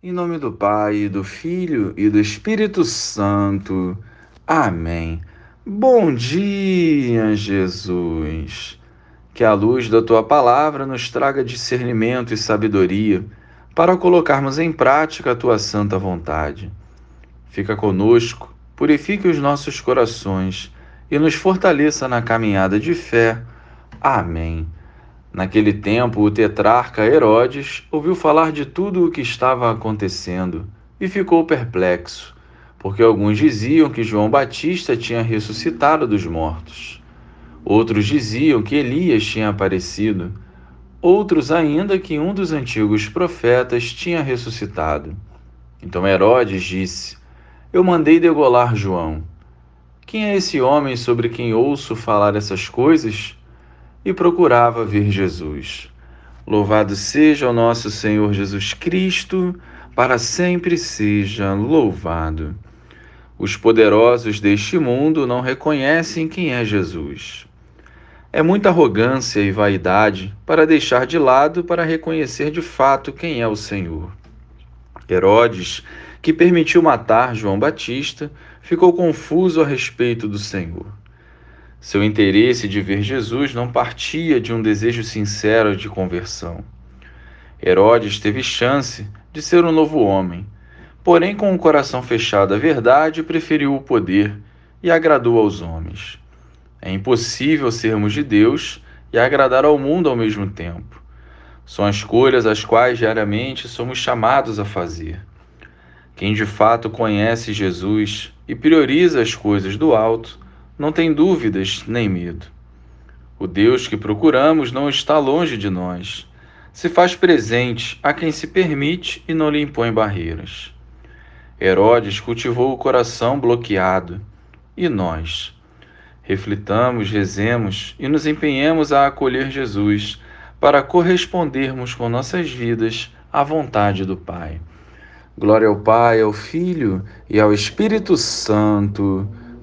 Em nome do Pai, do Filho e do Espírito Santo. Amém. Bom dia, Jesus. Que a luz da tua palavra nos traga discernimento e sabedoria para colocarmos em prática a tua santa vontade. Fica conosco, purifique os nossos corações e nos fortaleça na caminhada de fé. Amém. Naquele tempo, o tetrarca Herodes ouviu falar de tudo o que estava acontecendo e ficou perplexo, porque alguns diziam que João Batista tinha ressuscitado dos mortos. Outros diziam que Elias tinha aparecido. Outros ainda que um dos antigos profetas tinha ressuscitado. Então Herodes disse: Eu mandei degolar João. Quem é esse homem sobre quem ouço falar essas coisas? E procurava ver Jesus. Louvado seja o nosso Senhor Jesus Cristo, para sempre seja louvado. Os poderosos deste mundo não reconhecem quem é Jesus. É muita arrogância e vaidade para deixar de lado para reconhecer de fato quem é o Senhor. Herodes, que permitiu matar João Batista, ficou confuso a respeito do Senhor. Seu interesse de ver Jesus não partia de um desejo sincero de conversão. Herodes teve chance de ser um novo homem, porém, com o coração fechado à verdade, preferiu o poder e agradou aos homens. É impossível sermos de Deus e agradar ao mundo ao mesmo tempo. São escolhas as quais diariamente somos chamados a fazer. Quem de fato conhece Jesus e prioriza as coisas do alto, não tem dúvidas nem medo. O Deus que procuramos não está longe de nós. Se faz presente a quem se permite e não lhe impõe barreiras. Herodes cultivou o coração bloqueado. E nós? Reflitamos, rezemos e nos empenhemos a acolher Jesus para correspondermos com nossas vidas à vontade do Pai. Glória ao Pai, ao Filho e ao Espírito Santo